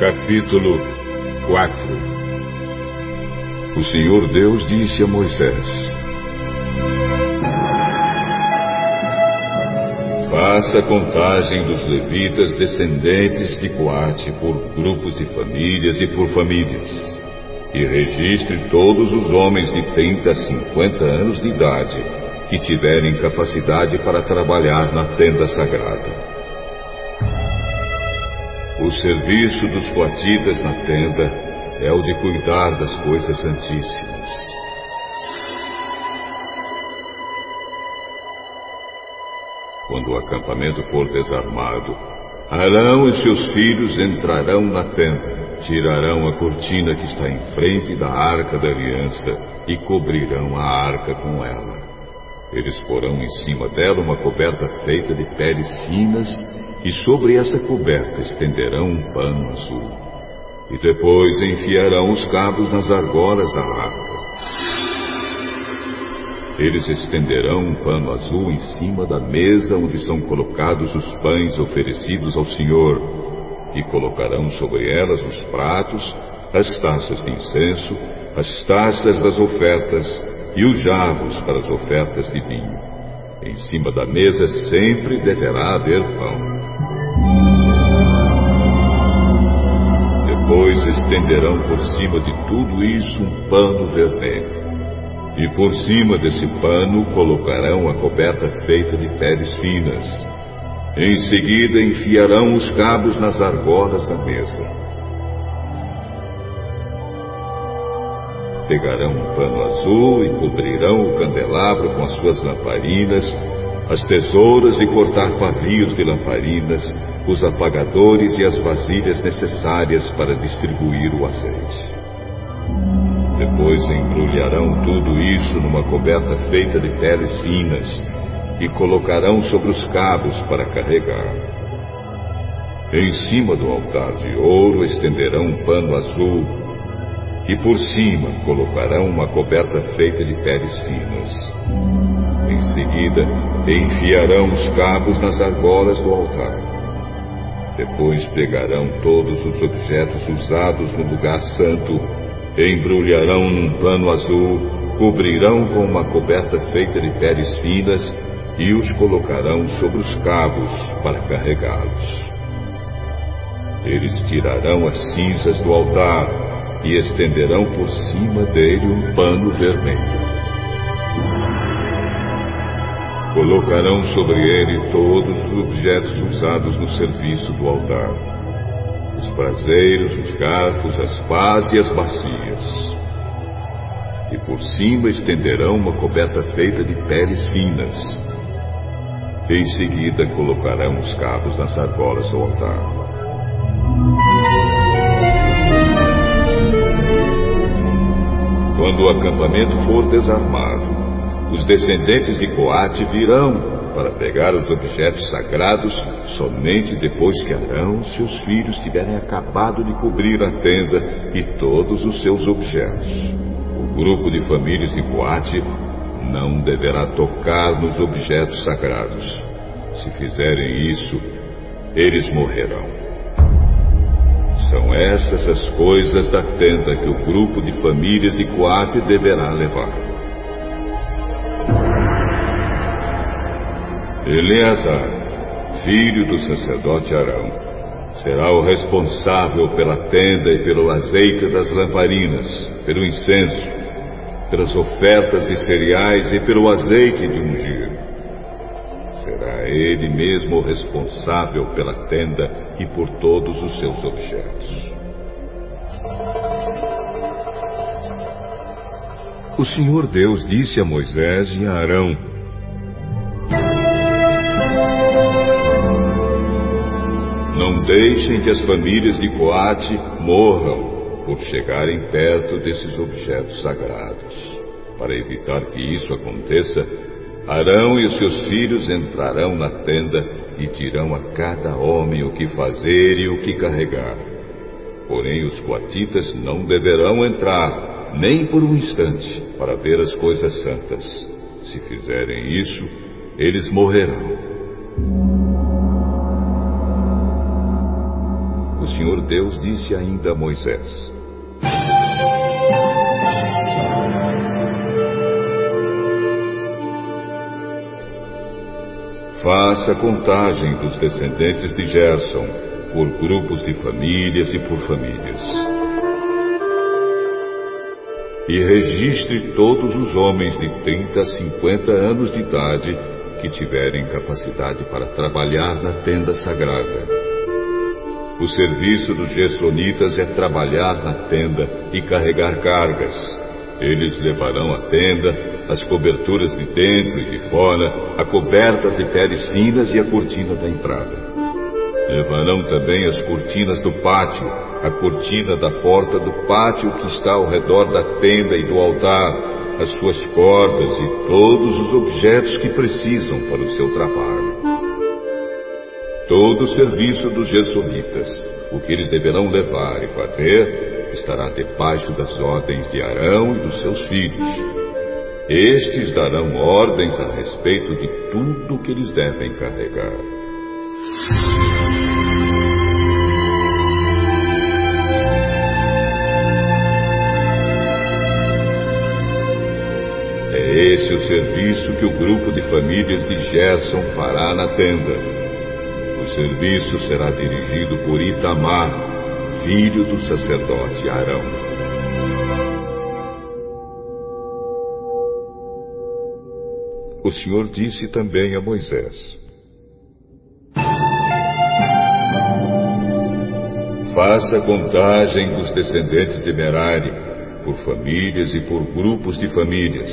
Capítulo 4 O Senhor Deus disse a Moisés: Faça contagem dos levitas descendentes de Coate por grupos de famílias e por famílias, e registre todos os homens de 30 a 50 anos de idade que tiverem capacidade para trabalhar na tenda sagrada. O serviço dos coatitas na tenda é o de cuidar das coisas santíssimas. Quando o acampamento for desarmado, Arão e seus filhos entrarão na tenda, tirarão a cortina que está em frente da arca da aliança e cobrirão a arca com ela. Eles porão em cima dela uma coberta feita de peles finas e sobre essa coberta estenderão um pano azul. E depois enfiarão os cabos nas argolas da arca. Eles estenderão um pano azul em cima da mesa onde são colocados os pães oferecidos ao Senhor, e colocarão sobre elas os pratos, as taças de incenso, as taças das ofertas e os jarros para as ofertas de vinho. Em cima da mesa sempre deverá haver pão. Estenderão por cima de tudo isso um pano vermelho. E por cima desse pano colocarão a coberta feita de peles finas. Em seguida enfiarão os cabos nas argolas da mesa. Pegarão um pano azul e cobrirão o candelabro com as suas lamparinas, as tesouras de cortar pavios de lamparinas, os apagadores e as vasilhas necessárias para distribuir o azeite. Depois embrulharão tudo isso numa coberta feita de peles finas e colocarão sobre os cabos para carregar. Em cima do altar de ouro estenderão um pano azul e por cima colocarão uma coberta feita de peles finas. Em seguida, enfiarão os cabos nas argolas do altar. Depois pegarão todos os objetos usados no lugar santo, embrulharão num pano azul, cobrirão com uma coberta feita de peles finas e os colocarão sobre os cabos para carregá-los. Eles tirarão as cinzas do altar e estenderão por cima dele um pano vermelho. Colocarão sobre ele todos os objetos usados no serviço do altar: os braseiros, os garfos, as pás e as bacias. E por cima estenderão uma coberta feita de peles finas. Em seguida colocarão os cabos nas argolas do altar. Quando o acampamento for desarmado, os descendentes de Coate virão para pegar os objetos sagrados somente depois que Arão e seus filhos tiverem acabado de cobrir a tenda e todos os seus objetos. O grupo de famílias de Coate não deverá tocar nos objetos sagrados. Se fizerem isso, eles morrerão. São essas as coisas da tenda que o grupo de famílias de Coate deverá levar. Eleazar, filho do sacerdote Arão, será o responsável pela tenda e pelo azeite das lamparinas, pelo incenso, pelas ofertas de cereais e pelo azeite de ungir. Será ele mesmo o responsável pela tenda e por todos os seus objetos. O Senhor Deus disse a Moisés e a Arão: deixem que as famílias de Coate morram por chegarem perto desses objetos sagrados. Para evitar que isso aconteça, Arão e os seus filhos entrarão na tenda e dirão a cada homem o que fazer e o que carregar. Porém, os coatitas não deverão entrar, nem por um instante, para ver as coisas santas. Se fizerem isso, eles morrerão. Deus disse ainda a Moisés: Faça contagem dos descendentes de Gerson, por grupos de famílias e por famílias. E registre todos os homens de 30 a 50 anos de idade que tiverem capacidade para trabalhar na tenda sagrada. O serviço dos Gersonitas é trabalhar na tenda e carregar cargas. Eles levarão a tenda, as coberturas de dentro e de fora, a coberta de peles finas e a cortina da entrada. Levarão também as cortinas do pátio, a cortina da porta do pátio que está ao redor da tenda e do altar, as suas cordas e todos os objetos que precisam para o seu trabalho. Todo o serviço dos jesuítas, o que eles deverão levar e fazer, estará debaixo das ordens de Arão e dos seus filhos. Estes darão ordens a respeito de tudo o que eles devem carregar. esse o serviço que o grupo de famílias de Gerson fará na tenda. Serviço será dirigido por Itamar, filho do sacerdote Arão. O Senhor disse também a Moisés: Faça contagem dos descendentes de Merari, por famílias e por grupos de famílias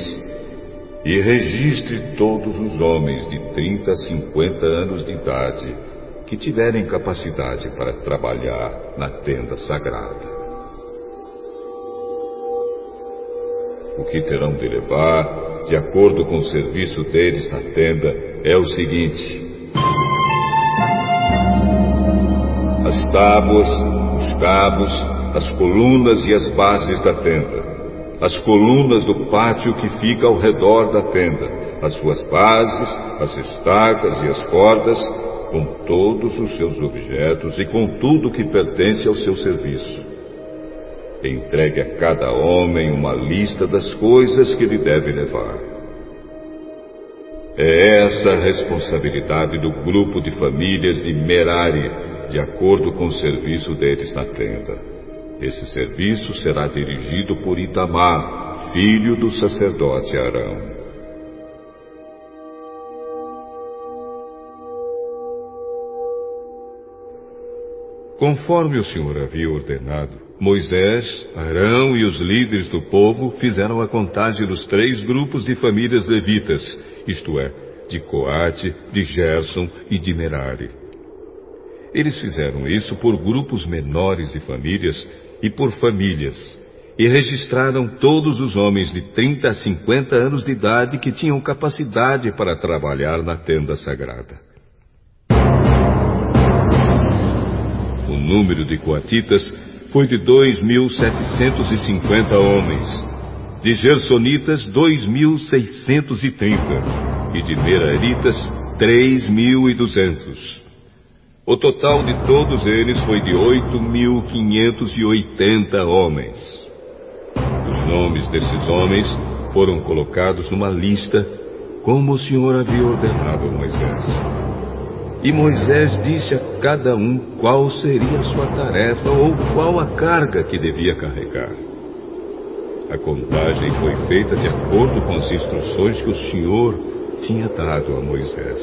e registre todos os homens de 30 a 50 anos de idade que tiverem capacidade para trabalhar na tenda sagrada. O que terão de levar, de acordo com o serviço deles na tenda, é o seguinte: as tábuas, os cabos, as colunas e as bases da tenda. As colunas do pátio que fica ao redor da tenda, as suas bases, as estacas e as cordas, com todos os seus objetos e com tudo que pertence ao seu serviço. Entregue a cada homem uma lista das coisas que ele deve levar. É essa a responsabilidade do grupo de famílias de Merari, de acordo com o serviço deles na tenda. Esse serviço será dirigido por Itamar, filho do sacerdote Arão. Conforme o Senhor havia ordenado, Moisés, Arão e os líderes do povo fizeram a contagem dos três grupos de famílias levitas, isto é, de Coate, de Gerson e de Merari. Eles fizeram isso por grupos menores de famílias e por famílias, e registraram todos os homens de 30 a 50 anos de idade que tinham capacidade para trabalhar na tenda sagrada. O número de coatitas foi de 2.750 homens, de gersonitas 2.630 e de meraritas 3.200. O total de todos eles foi de 8.580 homens. Os nomes desses homens foram colocados numa lista, como o Senhor havia ordenado a Moisés. E Moisés disse a cada um qual seria a sua tarefa ou qual a carga que devia carregar. A contagem foi feita de acordo com as instruções que o Senhor tinha dado a Moisés.